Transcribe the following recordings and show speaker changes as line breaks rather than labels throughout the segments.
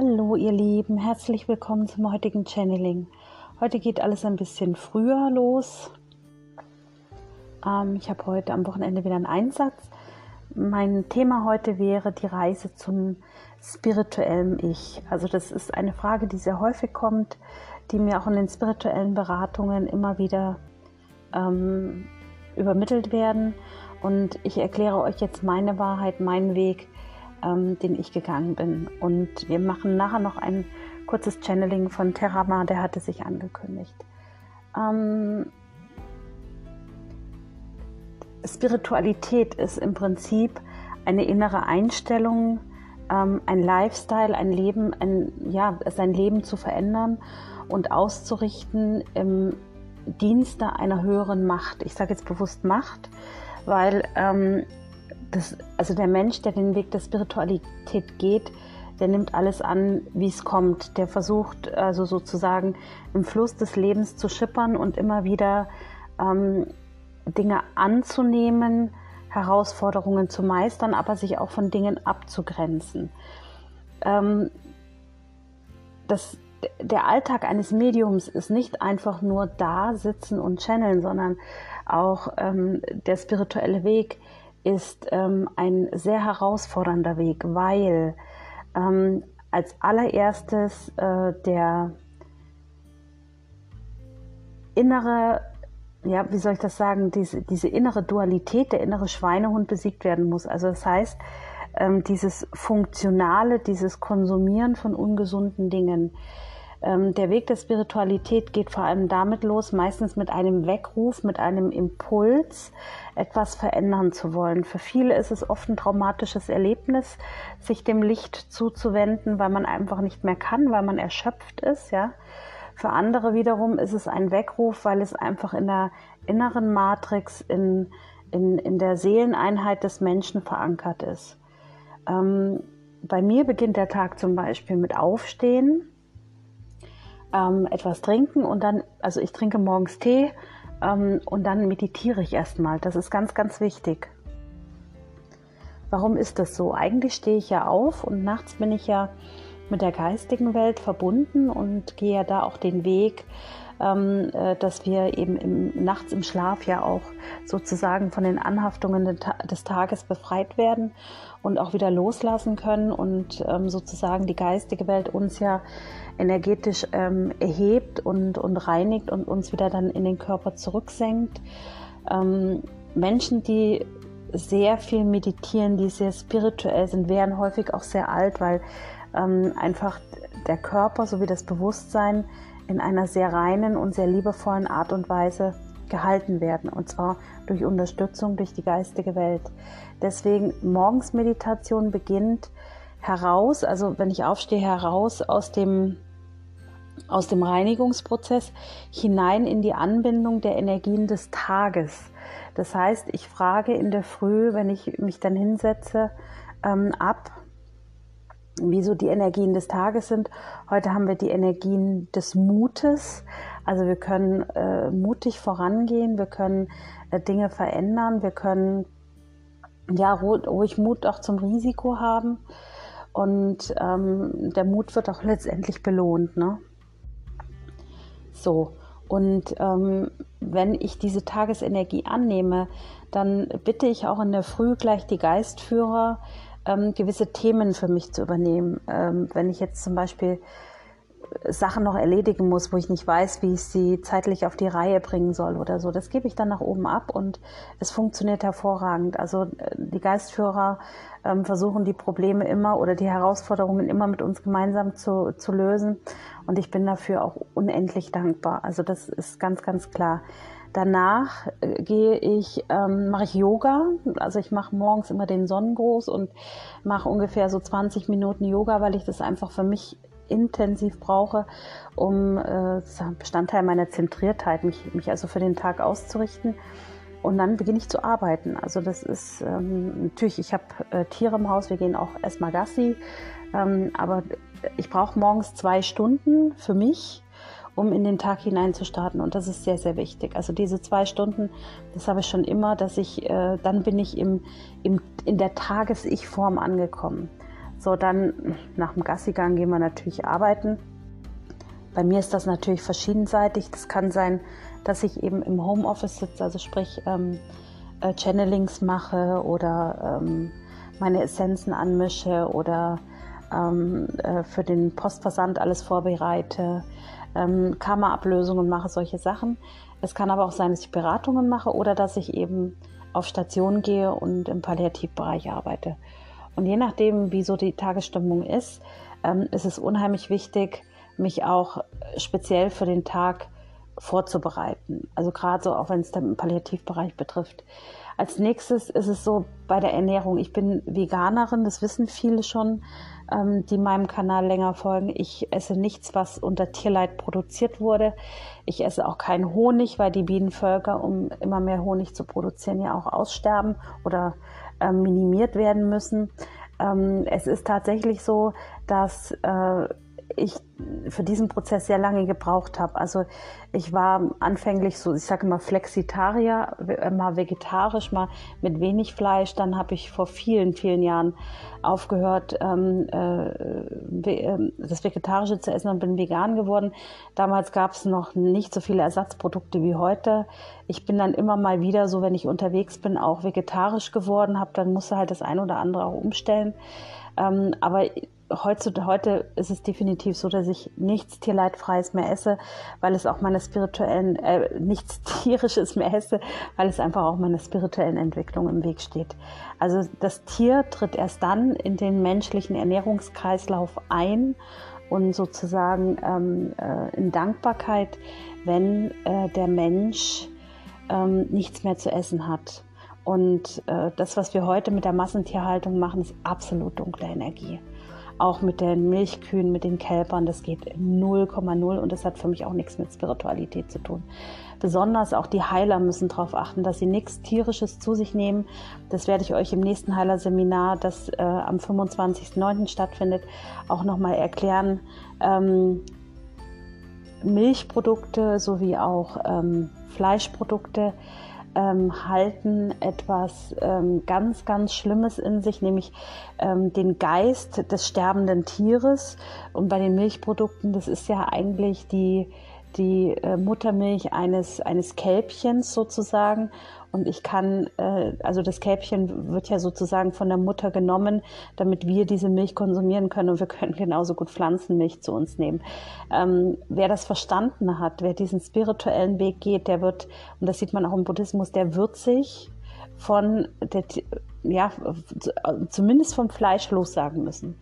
Hallo ihr Lieben, herzlich willkommen zum heutigen Channeling. Heute geht alles ein bisschen früher los. Ähm, ich habe heute am Wochenende wieder einen Einsatz. Mein Thema heute wäre die Reise zum spirituellen Ich. Also das ist eine Frage, die sehr häufig kommt, die mir auch in den spirituellen Beratungen immer wieder ähm, übermittelt werden. Und ich erkläre euch jetzt meine Wahrheit, meinen Weg, ähm, den ich gegangen bin. Und wir machen nachher noch ein kurzes Channeling von Terama, der hatte sich angekündigt. Ähm, Spiritualität ist im Prinzip eine innere Einstellung, ähm, ein Lifestyle, ein Leben, ein, ja, sein Leben zu verändern und auszurichten im Dienste einer höheren Macht. Ich sage jetzt bewusst Macht, weil ähm, das, also der Mensch, der den Weg der Spiritualität geht, der nimmt alles an, wie es kommt. Der versucht also sozusagen im Fluss des Lebens zu schippern und immer wieder ähm, Dinge anzunehmen, Herausforderungen zu meistern, aber sich auch von Dingen abzugrenzen. Ähm, das, der Alltag eines Mediums ist nicht einfach nur da sitzen und channeln, sondern auch ähm, der spirituelle Weg ist ähm, ein sehr herausfordernder Weg, weil ähm, als allererstes äh, der innere, ja, wie soll ich das sagen, diese, diese innere Dualität, der innere Schweinehund besiegt werden muss. Also das heißt, ähm, dieses Funktionale, dieses Konsumieren von ungesunden Dingen, ähm, der Weg der Spiritualität geht vor allem damit los, meistens mit einem Weckruf, mit einem Impuls, etwas verändern zu wollen. Für viele ist es oft ein traumatisches Erlebnis, sich dem Licht zuzuwenden, weil man einfach nicht mehr kann, weil man erschöpft ist, ja. Für andere wiederum ist es ein Weckruf, weil es einfach in der inneren Matrix, in, in, in der Seeleneinheit des Menschen verankert ist. Ähm, bei mir beginnt der Tag zum Beispiel mit Aufstehen, ähm, etwas trinken und dann, also ich trinke morgens Tee ähm, und dann meditiere ich erstmal. Das ist ganz, ganz wichtig. Warum ist das so? Eigentlich stehe ich ja auf und nachts bin ich ja mit der geistigen Welt verbunden und gehe ja da auch den Weg, ähm, äh, dass wir eben im, nachts im Schlaf ja auch sozusagen von den Anhaftungen des Tages befreit werden und auch wieder loslassen können und ähm, sozusagen die geistige Welt uns ja energetisch ähm, erhebt und, und reinigt und uns wieder dann in den Körper zurücksenkt. Ähm, Menschen, die sehr viel meditieren, die sehr spirituell sind, werden häufig auch sehr alt, weil ähm, einfach der Körper sowie das Bewusstsein in einer sehr reinen und sehr liebevollen Art und Weise gehalten werden. Und zwar durch Unterstützung durch die geistige Welt. Deswegen morgens Meditation beginnt heraus, also wenn ich aufstehe, heraus aus dem aus dem Reinigungsprozess hinein in die Anbindung der Energien des Tages. Das heißt, ich frage in der Früh, wenn ich mich dann hinsetze, ähm, ab, wieso die Energien des Tages sind. Heute haben wir die Energien des Mutes. Also wir können äh, mutig vorangehen, wir können äh, Dinge verändern, wir können ja ruhig Mut auch zum Risiko haben. Und ähm, der Mut wird auch letztendlich belohnt. Ne? So, und ähm, wenn ich diese Tagesenergie annehme, dann bitte ich auch in der Früh gleich die Geistführer, ähm, gewisse Themen für mich zu übernehmen. Ähm, wenn ich jetzt zum Beispiel Sachen noch erledigen muss, wo ich nicht weiß, wie ich sie zeitlich auf die Reihe bringen soll oder so. Das gebe ich dann nach oben ab und es funktioniert hervorragend. Also äh, die Geistführer ähm, versuchen die Probleme immer oder die Herausforderungen immer mit uns gemeinsam zu, zu lösen und ich bin dafür auch unendlich dankbar. Also das ist ganz, ganz klar. Danach äh, gehe ich, ähm, mache ich Yoga. Also ich mache morgens immer den Sonnengruß und mache ungefähr so 20 Minuten Yoga, weil ich das einfach für mich intensiv brauche, um äh, Bestandteil meiner Zentriertheit, mich, mich also für den Tag auszurichten. Und dann beginne ich zu arbeiten. Also das ist ähm, natürlich, ich habe äh, Tiere im Haus, wir gehen auch erstmal Gassi, ähm, aber ich brauche morgens zwei Stunden für mich, um in den Tag hinein zu starten. Und das ist sehr, sehr wichtig. Also diese zwei Stunden, das habe ich schon immer, dass ich, äh, dann bin ich im, im, in der Tages-Ich-Form angekommen. So, dann nach dem Gassigang gehen wir natürlich arbeiten. Bei mir ist das natürlich verschiedenseitig. Das kann sein, dass ich eben im Homeoffice sitze, also sprich ähm, äh, Channelings mache oder ähm, meine Essenzen anmische oder ähm, äh, für den Postversand alles vorbereite, ähm, Karma-Ablösungen mache, solche Sachen. Es kann aber auch sein, dass ich Beratungen mache oder dass ich eben auf Station gehe und im Palliativbereich arbeite. Und je nachdem, wie so die Tagesstimmung ist, ähm, ist es unheimlich wichtig, mich auch speziell für den Tag vorzubereiten. Also gerade so, auch wenn es den Palliativbereich betrifft. Als nächstes ist es so bei der Ernährung. Ich bin Veganerin, das wissen viele schon, ähm, die meinem Kanal länger folgen. Ich esse nichts, was unter Tierleid produziert wurde. Ich esse auch keinen Honig, weil die Bienenvölker, um immer mehr Honig zu produzieren, ja auch aussterben oder äh, minimiert werden müssen. Ähm, es ist tatsächlich so, dass äh, ich für diesen Prozess sehr lange gebraucht habe. Also ich war anfänglich so, ich sage immer Flexitarier, mal vegetarisch, mal mit wenig Fleisch. Dann habe ich vor vielen, vielen Jahren aufgehört, ähm, äh, ähm, das Vegetarische zu essen und bin vegan geworden. Damals gab es noch nicht so viele Ersatzprodukte wie heute. Ich bin dann immer mal wieder so, wenn ich unterwegs bin, auch vegetarisch geworden, habe dann musste halt das eine oder andere auch umstellen. Ähm, aber heutzutage, heute ist es definitiv so, dass ich nichts Tierleidfreies mehr esse, weil es auch meiner spirituellen, äh, nichts Tierisches mehr esse, weil es einfach auch meiner spirituellen Entwicklung im Weg steht. Also das Tier tritt erst dann in den menschlichen Ernährungskreislauf ein und sozusagen ähm, äh, in Dankbarkeit, wenn äh, der Mensch ähm, nichts mehr zu essen hat. Und äh, das, was wir heute mit der Massentierhaltung machen, ist absolut dunkle Energie auch mit den Milchkühen, mit den Kälbern, das geht 0,0 und das hat für mich auch nichts mit Spiritualität zu tun. Besonders auch die Heiler müssen darauf achten, dass sie nichts Tierisches zu sich nehmen. Das werde ich euch im nächsten Heilerseminar, das äh, am 25.09. stattfindet, auch nochmal erklären. Ähm, Milchprodukte sowie auch ähm, Fleischprodukte ähm, halten etwas ähm, ganz, ganz Schlimmes in sich, nämlich ähm, den Geist des sterbenden Tieres. Und bei den Milchprodukten, das ist ja eigentlich die, die äh, Muttermilch eines, eines Kälbchens sozusagen. Und ich kann, äh, also das Kälbchen wird ja sozusagen von der Mutter genommen, damit wir diese Milch konsumieren können. Und wir können genauso gut Pflanzenmilch zu uns nehmen. Ähm, wer das verstanden hat, wer diesen spirituellen Weg geht, der wird, und das sieht man auch im Buddhismus, der wird sich von der, ja, zumindest vom Fleisch lossagen müssen.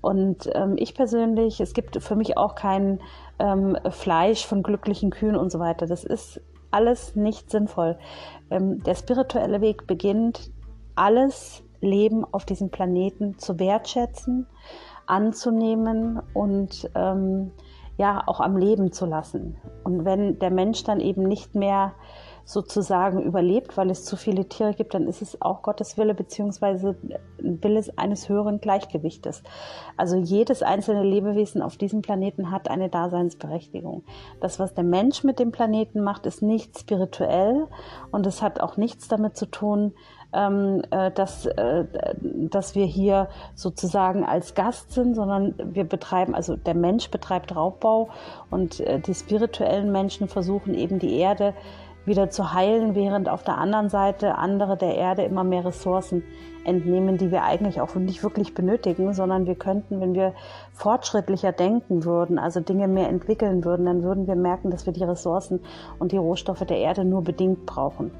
Und ähm, ich persönlich, es gibt für mich auch kein ähm, Fleisch von glücklichen Kühen und so weiter. Das ist alles nicht sinnvoll. Ähm, der spirituelle Weg beginnt, alles Leben auf diesem Planeten zu wertschätzen, anzunehmen und ähm, ja auch am Leben zu lassen. Und wenn der Mensch dann eben nicht mehr sozusagen überlebt, weil es zu viele Tiere gibt, dann ist es auch Gottes Wille beziehungsweise Wille eines höheren Gleichgewichtes. Also jedes einzelne Lebewesen auf diesem Planeten hat eine Daseinsberechtigung. Das, was der Mensch mit dem Planeten macht, ist nicht spirituell und es hat auch nichts damit zu tun, ähm, äh, dass, äh, dass wir hier sozusagen als Gast sind, sondern wir betreiben, also der Mensch betreibt Raubbau und äh, die spirituellen Menschen versuchen eben die Erde wieder zu heilen, während auf der anderen Seite andere der Erde immer mehr Ressourcen entnehmen, die wir eigentlich auch nicht wirklich benötigen, sondern wir könnten, wenn wir fortschrittlicher denken würden, also Dinge mehr entwickeln würden, dann würden wir merken, dass wir die Ressourcen und die Rohstoffe der Erde nur bedingt brauchen.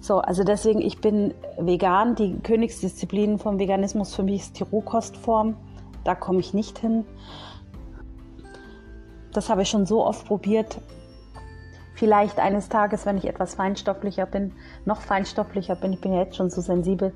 So, also deswegen, ich bin vegan. Die Königsdisziplin vom Veganismus für mich ist die Rohkostform. Da komme ich nicht hin. Das habe ich schon so oft probiert vielleicht eines Tages, wenn ich etwas feinstofflicher bin, noch feinstofflicher bin, ich bin ja jetzt schon so sensibel.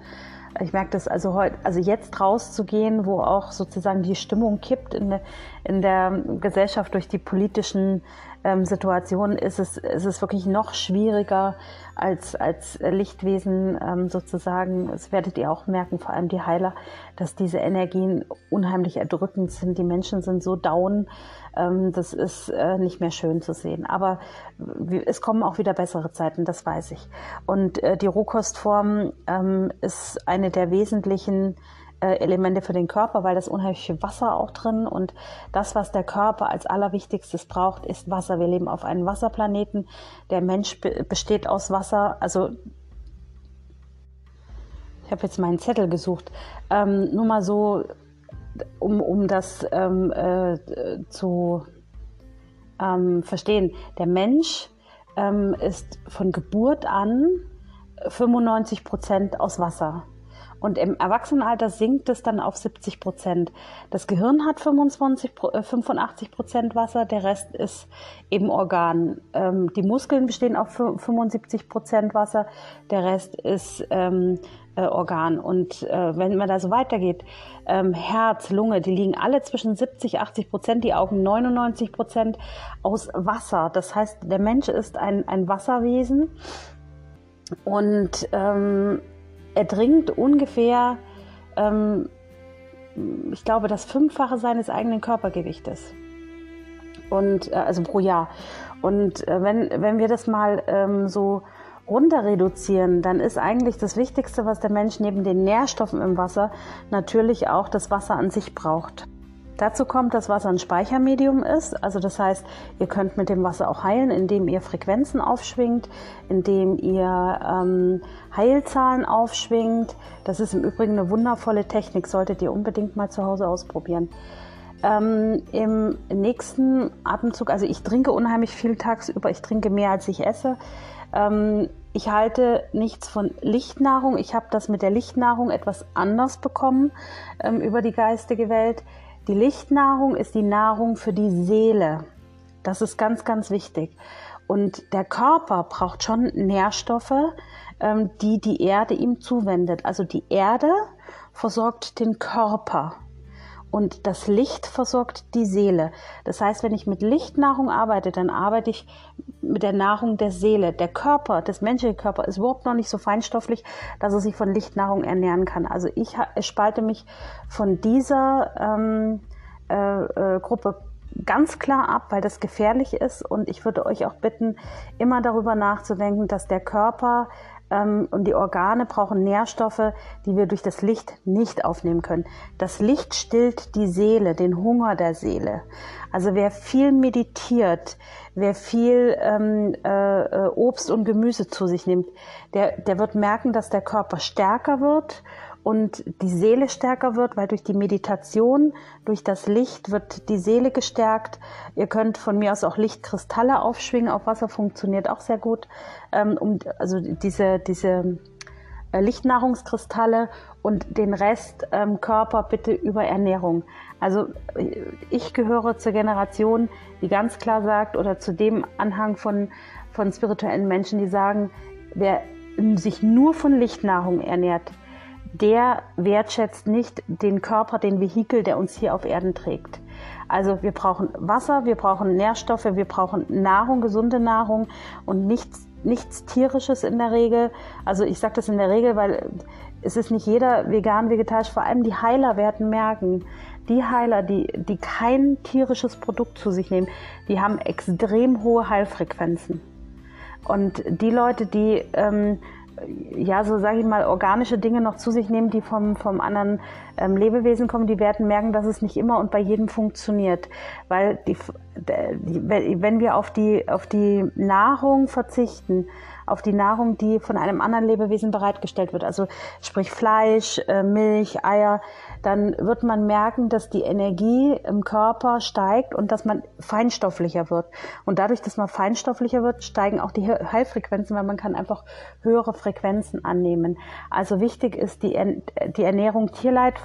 Ich merke das also heute, also jetzt rauszugehen, wo auch sozusagen die Stimmung kippt in, der, in der Gesellschaft durch die politischen ähm, Situationen, ist es, ist es wirklich noch schwieriger als, als Lichtwesen ähm, sozusagen. Das werdet ihr auch merken, vor allem die Heiler, dass diese Energien unheimlich erdrückend sind. Die Menschen sind so down, ähm, das ist äh, nicht mehr schön zu sehen. Aber es kommen auch wieder bessere Zeiten, das weiß ich. Und äh, die Rohkostform ähm, ist eine der wesentlichen äh, Elemente für den Körper, weil das unheimlich viel Wasser auch drin und das, was der Körper als allerwichtigstes braucht, ist Wasser. Wir leben auf einem Wasserplaneten. Der Mensch be besteht aus Wasser. Also ich habe jetzt meinen Zettel gesucht. Ähm, nur mal so, um, um das ähm, äh, zu ähm, verstehen. Der Mensch ähm, ist von Geburt an 95 Prozent aus Wasser. Und im Erwachsenenalter sinkt es dann auf 70 Prozent. Das Gehirn hat 25, 85 äh, Prozent Wasser, der Rest ist eben Organ. Ähm, die Muskeln bestehen auf 75 Prozent Wasser, der Rest ist ähm, äh, Organ. Und äh, wenn man da so weitergeht, ähm, Herz, Lunge, die liegen alle zwischen 70, 80 Prozent, die Augen 99 Prozent aus Wasser. Das heißt, der Mensch ist ein, ein Wasserwesen. Und ähm, er trinkt ungefähr, ähm, ich glaube, das Fünffache seines eigenen Körpergewichtes. Und, äh, also pro Jahr. Und äh, wenn, wenn wir das mal ähm, so runter reduzieren, dann ist eigentlich das Wichtigste, was der Mensch neben den Nährstoffen im Wasser natürlich auch das Wasser an sich braucht. Dazu kommt, dass Wasser ein Speichermedium ist. Also das heißt, ihr könnt mit dem Wasser auch heilen, indem ihr Frequenzen aufschwingt, indem ihr ähm, Heilzahlen aufschwingt. Das ist im Übrigen eine wundervolle Technik, solltet ihr unbedingt mal zu Hause ausprobieren. Ähm, Im nächsten Atemzug, also ich trinke unheimlich viel tagsüber, ich trinke mehr als ich esse. Ähm, ich halte nichts von Lichtnahrung. Ich habe das mit der Lichtnahrung etwas anders bekommen ähm, über die geistige Welt. Die Lichtnahrung ist die Nahrung für die Seele. Das ist ganz, ganz wichtig. Und der Körper braucht schon Nährstoffe, ähm, die die Erde ihm zuwendet. Also die Erde versorgt den Körper und das Licht versorgt die Seele. Das heißt, wenn ich mit Lichtnahrung arbeite, dann arbeite ich mit der Nahrung der Seele. Der Körper, das menschliche Körper ist überhaupt noch nicht so feinstofflich, dass er sich von Lichtnahrung ernähren kann. Also ich spalte mich von dieser ähm, äh, äh, Gruppe ganz klar ab, weil das gefährlich ist. Und ich würde euch auch bitten, immer darüber nachzudenken, dass der Körper und die Organe brauchen Nährstoffe, die wir durch das Licht nicht aufnehmen können. Das Licht stillt die Seele, den Hunger der Seele. Also wer viel meditiert, wer viel ähm, äh, äh Obst und Gemüse zu sich nimmt, der, der wird merken, dass der Körper stärker wird und die Seele stärker wird, weil durch die Meditation, durch das Licht wird die Seele gestärkt. Ihr könnt von mir aus auch Lichtkristalle aufschwingen. Auf Wasser funktioniert auch sehr gut. Ähm, um, also diese, diese äh, Lichtnahrungskristalle und den Rest ähm, Körper bitte über Ernährung. Also ich gehöre zur Generation, die ganz klar sagt, oder zu dem Anhang von, von spirituellen Menschen, die sagen, wer sich nur von Lichtnahrung ernährt, der wertschätzt nicht den Körper, den Vehikel, der uns hier auf Erden trägt. Also wir brauchen Wasser, wir brauchen Nährstoffe, wir brauchen Nahrung, gesunde Nahrung und nichts, nichts tierisches in der Regel. Also ich sage das in der Regel, weil es ist nicht jeder vegan, vegetarisch, vor allem die Heiler werden merken, die Heiler, die, die kein tierisches Produkt zu sich nehmen, die haben extrem hohe Heilfrequenzen. Und die Leute, die ähm, ja, so sage ich mal, organische Dinge noch zu sich nehmen, die vom, vom anderen ähm, Lebewesen kommen, die werden merken, dass es nicht immer und bei jedem funktioniert. Weil die, wenn wir auf die, auf die Nahrung verzichten, auf die Nahrung, die von einem anderen Lebewesen bereitgestellt wird, also sprich Fleisch, äh, Milch, Eier, dann wird man merken, dass die Energie im Körper steigt und dass man feinstofflicher wird. Und dadurch, dass man feinstofflicher wird, steigen auch die Heilfrequenzen, weil man kann einfach höhere Frequenzen annehmen. Also wichtig ist die, die Ernährung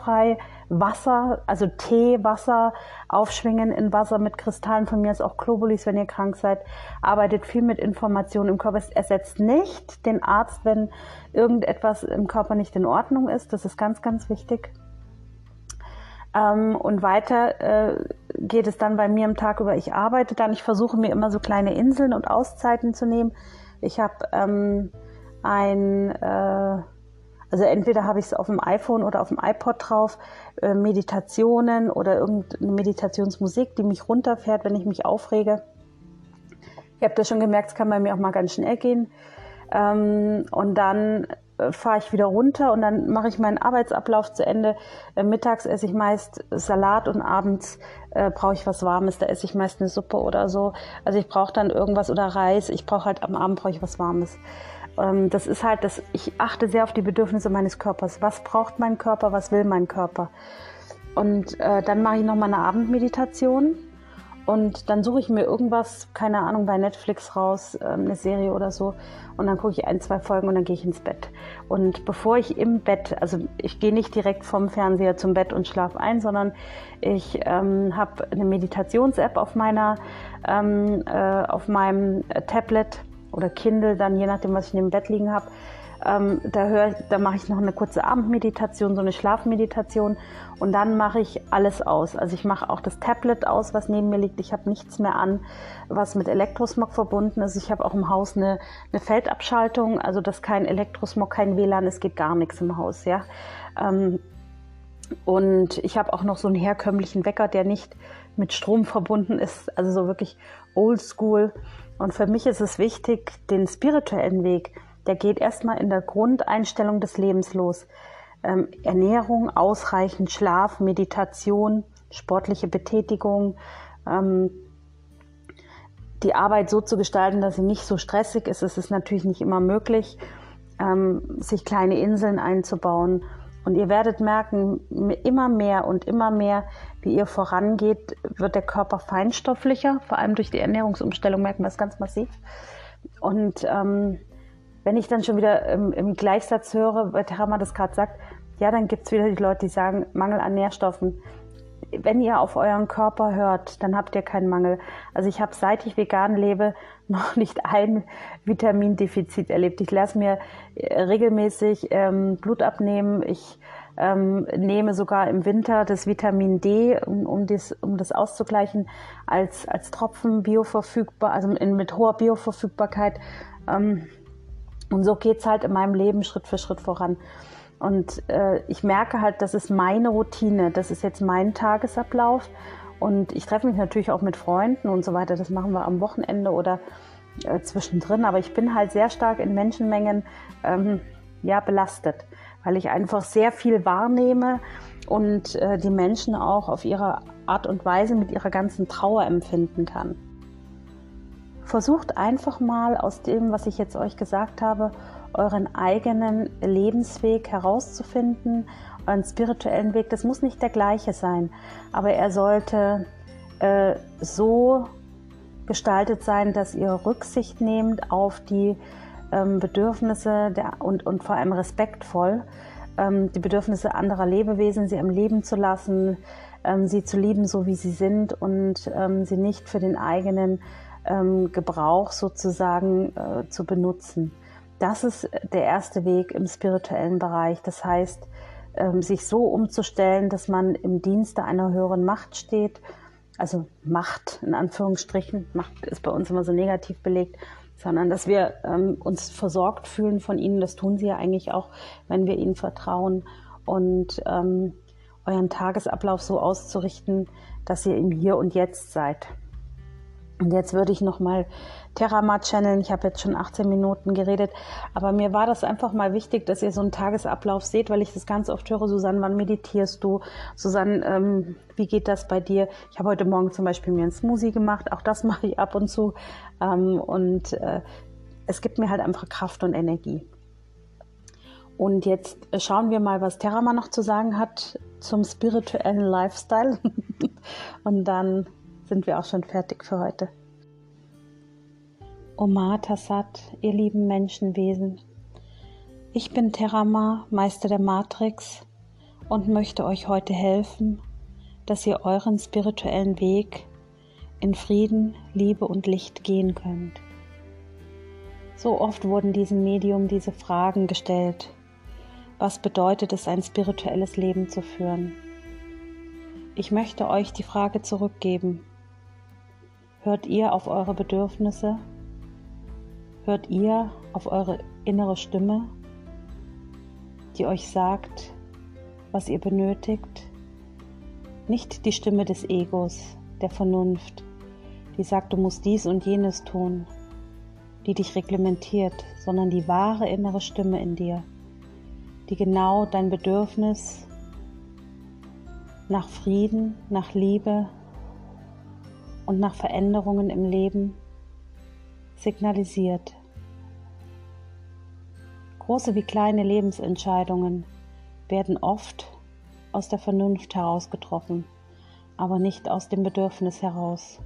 tierleidfrei, Wasser, also Tee, Wasser, aufschwingen in Wasser mit Kristallen, von mir ist auch Globulis, wenn ihr krank seid, arbeitet viel mit Informationen im Körper. Es ersetzt nicht den Arzt, wenn irgendetwas im Körper nicht in Ordnung ist. Das ist ganz, ganz wichtig. Ähm, und weiter äh, geht es dann bei mir am Tag über. Ich arbeite dann, ich versuche mir immer so kleine Inseln und Auszeiten zu nehmen. Ich habe ähm, ein, äh, also entweder habe ich es auf dem iPhone oder auf dem iPod drauf, äh, Meditationen oder irgendeine Meditationsmusik, die mich runterfährt, wenn ich mich aufrege. Ich habe das schon gemerkt, es kann bei mir auch mal ganz schnell gehen. Ähm, und dann äh, fahre ich wieder runter und dann mache ich meinen Arbeitsablauf zu Ende. Äh, mittags esse ich meist Salat und abends äh, brauche ich was Warmes. Da esse ich meist eine Suppe oder so. Also ich brauche dann irgendwas oder Reis. Ich brauche halt am Abend brauche ich was Warmes. Ähm, das ist halt, das, ich achte sehr auf die Bedürfnisse meines Körpers. Was braucht mein Körper? Was will mein Körper? Und äh, dann mache ich nochmal eine Abendmeditation und dann suche ich mir irgendwas, keine Ahnung, bei Netflix raus, äh, eine Serie oder so. Und dann gucke ich ein, zwei Folgen und dann gehe ich ins Bett. Und bevor ich im Bett, also ich gehe nicht direkt vom Fernseher zum Bett und schlafe ein, sondern ich ähm, habe eine Meditations-App auf meiner, ähm, äh, auf meinem Tablet oder Kindle, dann je nachdem, was ich neben dem Bett liegen habe. Ähm, da höre da mache ich noch eine kurze Abendmeditation, so eine Schlafmeditation und dann mache ich alles aus. Also ich mache auch das Tablet aus, was neben mir liegt. Ich habe nichts mehr an, was mit Elektrosmog verbunden ist. Ich habe auch im Haus eine, eine Feldabschaltung, also dass kein Elektrosmog, kein WLAN, es geht gar nichts im Haus, ja. Ähm, und ich habe auch noch so einen herkömmlichen Wecker, der nicht mit Strom verbunden ist, also so wirklich oldschool. Und für mich ist es wichtig, den spirituellen Weg der geht erstmal in der Grundeinstellung des Lebens los. Ähm, Ernährung, ausreichend Schlaf, Meditation, sportliche Betätigung, ähm, die Arbeit so zu gestalten, dass sie nicht so stressig ist. Es ist natürlich nicht immer möglich, ähm, sich kleine Inseln einzubauen. Und ihr werdet merken, immer mehr und immer mehr, wie ihr vorangeht, wird der Körper feinstofflicher. Vor allem durch die Ernährungsumstellung merken wir es ganz massiv. Und ähm, wenn ich dann schon wieder im, im Gleichsatz höre, weil Terama das gerade sagt, ja, dann gibt es wieder die Leute, die sagen, Mangel an Nährstoffen. Wenn ihr auf euren Körper hört, dann habt ihr keinen Mangel. Also ich habe, seit ich vegan lebe, noch nicht ein Vitamindefizit erlebt. Ich lasse mir äh, regelmäßig ähm, Blut abnehmen. Ich ähm, nehme sogar im Winter das Vitamin D, um, um, das, um das auszugleichen, als, als Tropfen bioverfügbar, also in, mit hoher Bioverfügbarkeit. Ähm, und so geht es halt in meinem Leben Schritt für Schritt voran. Und äh, ich merke halt, das ist meine Routine, das ist jetzt mein Tagesablauf. Und ich treffe mich natürlich auch mit Freunden und so weiter. Das machen wir am Wochenende oder äh, zwischendrin. Aber ich bin halt sehr stark in Menschenmengen ähm, ja, belastet, weil ich einfach sehr viel wahrnehme und äh, die Menschen auch auf ihre Art und Weise mit ihrer ganzen Trauer empfinden kann. Versucht einfach mal aus dem, was ich jetzt euch gesagt habe, euren eigenen Lebensweg herauszufinden, euren spirituellen Weg. Das muss nicht der gleiche sein, aber er sollte äh, so gestaltet sein, dass ihr Rücksicht nehmt auf die ähm, Bedürfnisse der, und, und vor allem respektvoll ähm, die Bedürfnisse anderer Lebewesen, sie am Leben zu lassen, ähm, sie zu lieben, so wie sie sind und ähm, sie nicht für den eigenen ähm, Gebrauch sozusagen äh, zu benutzen. Das ist der erste Weg im spirituellen Bereich. Das heißt, ähm, sich so umzustellen, dass man im Dienste einer höheren Macht steht. Also Macht in Anführungsstrichen. Macht ist bei uns immer so negativ belegt sondern dass wir ähm, uns versorgt fühlen von ihnen. Das tun sie ja eigentlich auch, wenn wir ihnen vertrauen und ähm, euren Tagesablauf so auszurichten, dass ihr im Hier und Jetzt seid. Und jetzt würde ich nochmal Terama channeln. Ich habe jetzt schon 18 Minuten geredet, aber mir war das einfach mal wichtig, dass ihr so einen Tagesablauf seht, weil ich das ganz oft höre, Susanne, wann meditierst du? Susanne, ähm, wie geht das bei dir? Ich habe heute Morgen zum Beispiel mir einen Smoothie gemacht, auch das mache ich ab und zu. Ähm, und äh, es gibt mir halt einfach Kraft und Energie. Und jetzt schauen wir mal, was Terama noch zu sagen hat zum spirituellen Lifestyle. und dann sind wir auch schon fertig für heute. Omar Tassat, ihr lieben Menschenwesen. Ich bin Terama, Meister der Matrix und möchte euch heute helfen, dass ihr euren spirituellen Weg in Frieden, Liebe und Licht gehen könnt. So oft wurden diesem Medium diese Fragen gestellt. Was bedeutet es, ein spirituelles Leben zu führen? Ich möchte euch die Frage zurückgeben. Hört ihr auf eure Bedürfnisse? Hört ihr auf eure innere Stimme, die euch sagt, was ihr benötigt? Nicht die Stimme des Egos, der Vernunft, die sagt, du musst dies und jenes tun, die dich reglementiert, sondern die wahre innere Stimme in dir, die genau dein Bedürfnis nach Frieden, nach Liebe und nach Veränderungen im Leben signalisiert. Große wie kleine Lebensentscheidungen werden oft aus der Vernunft heraus getroffen, aber nicht aus dem Bedürfnis heraus.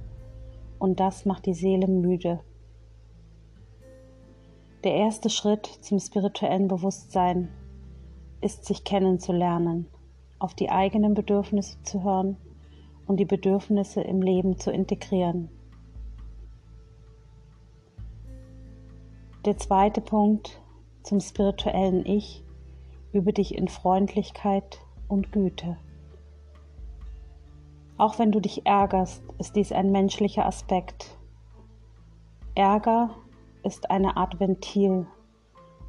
Und das macht die Seele müde. Der erste Schritt zum spirituellen Bewusstsein ist, sich kennenzulernen, auf die eigenen Bedürfnisse zu hören und die Bedürfnisse im Leben zu integrieren. Der zweite Punkt zum spirituellen Ich, übe dich in Freundlichkeit und Güte. Auch wenn du dich ärgerst, ist dies ein menschlicher Aspekt. Ärger ist eine Art Ventil,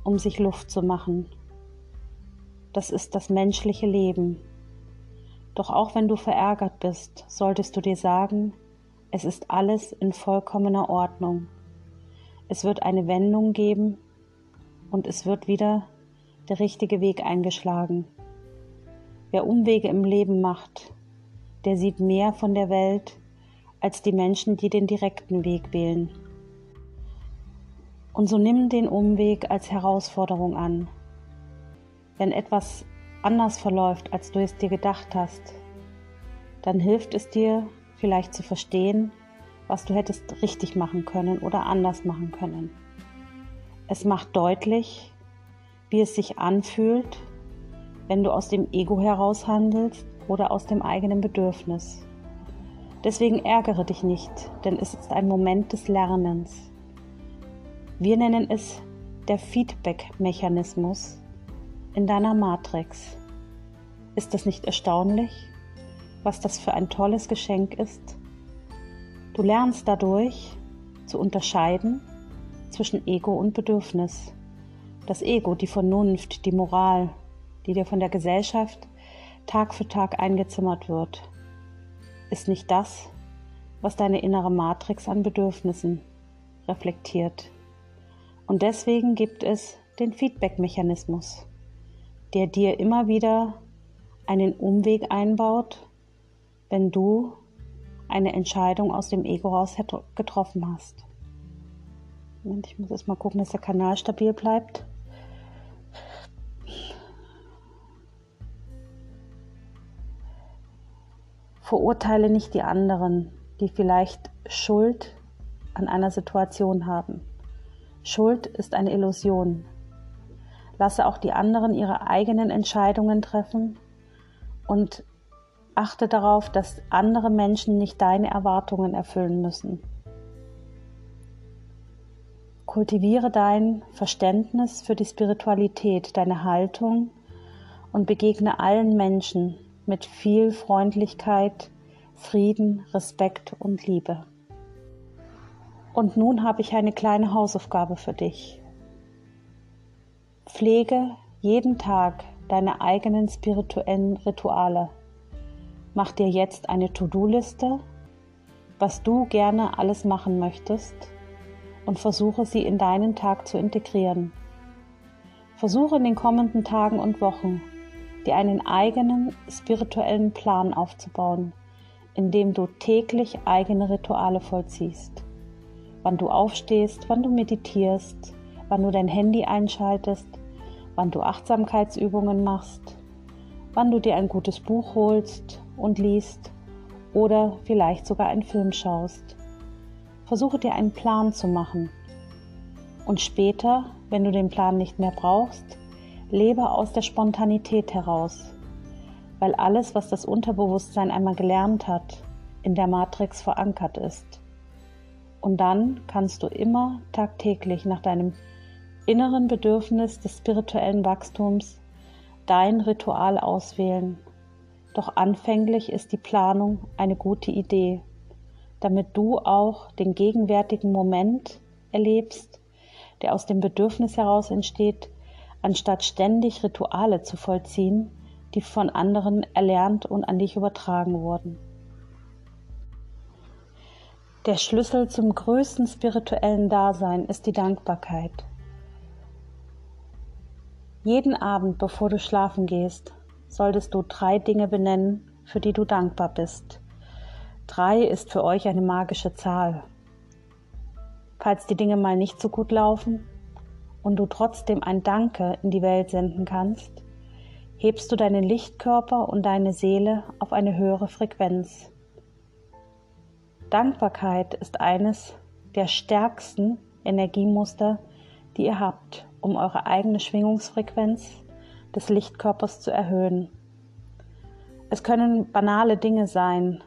um sich Luft zu machen. Das ist das menschliche Leben. Doch auch wenn du verärgert bist, solltest du dir sagen, es ist alles in vollkommener Ordnung. Es wird eine Wendung geben und es wird wieder der richtige Weg eingeschlagen. Wer Umwege im Leben macht, der sieht mehr von der Welt als die Menschen, die den direkten Weg wählen. Und so nimm den Umweg als Herausforderung an. Wenn etwas anders verläuft, als du es dir gedacht hast, dann hilft es dir vielleicht zu verstehen, was du hättest richtig machen können oder anders machen können. Es macht deutlich, wie es sich anfühlt, wenn du aus dem Ego heraus handelst oder aus dem eigenen Bedürfnis. Deswegen ärgere dich nicht, denn es ist ein Moment des Lernens. Wir nennen es der Feedback-Mechanismus in deiner Matrix. Ist das nicht erstaunlich, was das für ein tolles Geschenk ist? Du lernst dadurch zu unterscheiden zwischen Ego und Bedürfnis. Das Ego, die Vernunft, die Moral, die dir von der Gesellschaft Tag für Tag eingezimmert wird, ist nicht das, was deine innere Matrix an Bedürfnissen reflektiert. Und deswegen gibt es den Feedback-Mechanismus, der dir immer wieder einen Umweg einbaut, wenn du eine Entscheidung aus dem Ego raus getroffen hast. Moment, ich muss erst mal gucken, dass der Kanal stabil bleibt. Verurteile nicht die anderen, die vielleicht Schuld an einer Situation haben. Schuld ist eine Illusion. Lasse auch die anderen ihre eigenen Entscheidungen treffen und achte darauf, dass andere Menschen nicht deine Erwartungen erfüllen müssen. Kultiviere dein Verständnis für die Spiritualität, deine Haltung und begegne allen Menschen mit viel Freundlichkeit, Frieden, Respekt und Liebe. Und nun habe ich eine kleine Hausaufgabe für dich. Pflege jeden Tag deine eigenen spirituellen Rituale. Mach dir jetzt eine To-Do-Liste, was du gerne alles machen möchtest und versuche sie in deinen Tag zu integrieren. Versuche in den kommenden Tagen und Wochen dir einen eigenen spirituellen Plan aufzubauen, in dem du täglich eigene Rituale vollziehst. Wann du aufstehst, wann du meditierst, wann du dein Handy einschaltest, wann du Achtsamkeitsübungen machst, wann du dir ein gutes Buch holst und liest oder vielleicht sogar einen Film schaust. Versuche dir einen Plan zu machen. Und später, wenn du den Plan nicht mehr brauchst, lebe aus der Spontanität heraus, weil alles, was das Unterbewusstsein einmal gelernt hat, in der Matrix verankert ist. Und dann kannst du immer tagtäglich nach deinem inneren Bedürfnis des spirituellen Wachstums dein Ritual auswählen. Doch anfänglich ist die Planung eine gute Idee damit du auch den gegenwärtigen Moment erlebst, der aus dem Bedürfnis heraus entsteht, anstatt ständig Rituale zu vollziehen, die von anderen erlernt und an dich übertragen wurden. Der Schlüssel zum größten spirituellen Dasein ist die Dankbarkeit. Jeden Abend, bevor du schlafen gehst, solltest du drei Dinge benennen, für die du dankbar bist. Drei ist für euch eine magische Zahl. Falls die Dinge mal nicht so gut laufen und du trotzdem ein Danke in die Welt senden kannst, hebst du deinen Lichtkörper und deine Seele auf eine höhere Frequenz. Dankbarkeit ist eines der stärksten Energiemuster, die ihr habt um eure eigene Schwingungsfrequenz des Lichtkörpers zu erhöhen. Es können banale Dinge sein,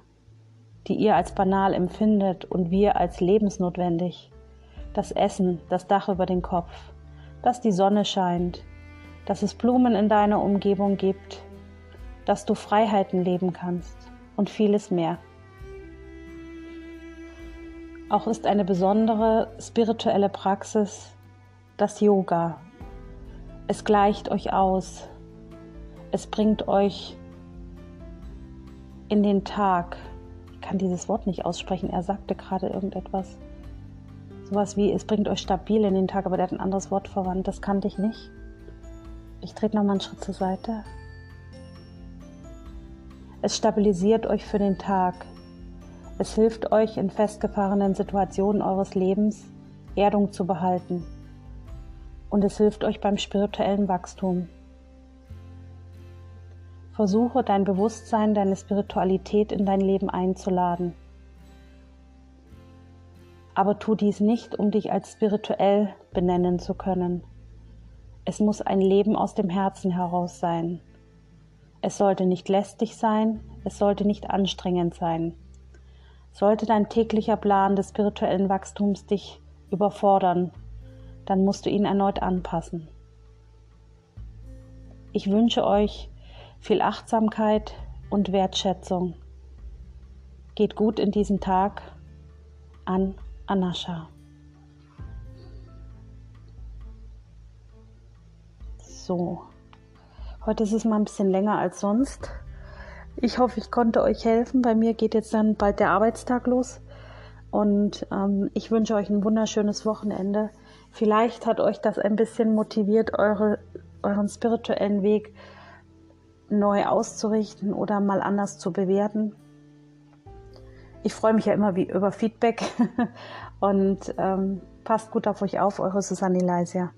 die ihr als banal empfindet und wir als lebensnotwendig. Das Essen, das Dach über den Kopf, dass die Sonne scheint, dass es Blumen in deiner Umgebung gibt, dass du Freiheiten leben kannst und vieles mehr. Auch ist eine besondere spirituelle Praxis das Yoga. Es gleicht euch aus. Es bringt euch in den Tag. Ich kann dieses Wort nicht aussprechen. Er sagte gerade irgendetwas. Sowas wie, es bringt euch stabil in den Tag, aber der hat ein anderes Wort verwandt. Das kannte ich nicht. Ich trete nochmal einen Schritt zur Seite. Es stabilisiert euch für den Tag. Es hilft euch in festgefahrenen Situationen eures Lebens Erdung zu behalten und es hilft euch beim spirituellen Wachstum. Versuche dein Bewusstsein, deine Spiritualität in dein Leben einzuladen. Aber tu dies nicht, um dich als spirituell benennen zu können. Es muss ein Leben aus dem Herzen heraus sein. Es sollte nicht lästig sein, es sollte nicht anstrengend sein. Sollte dein täglicher Plan des spirituellen Wachstums dich überfordern, dann musst du ihn erneut anpassen. Ich wünsche euch viel Achtsamkeit und Wertschätzung. Geht gut in diesen Tag an Anascha. So, heute ist es mal ein bisschen länger als sonst. Ich hoffe, ich konnte euch helfen. Bei mir geht jetzt dann bald der Arbeitstag los. Und ähm, ich wünsche euch ein wunderschönes Wochenende. Vielleicht hat euch das ein bisschen motiviert, eure, euren spirituellen Weg neu auszurichten oder mal anders zu bewerten. Ich freue mich ja immer wie über Feedback und ähm, passt gut auf euch auf, eure Susanne Leisia.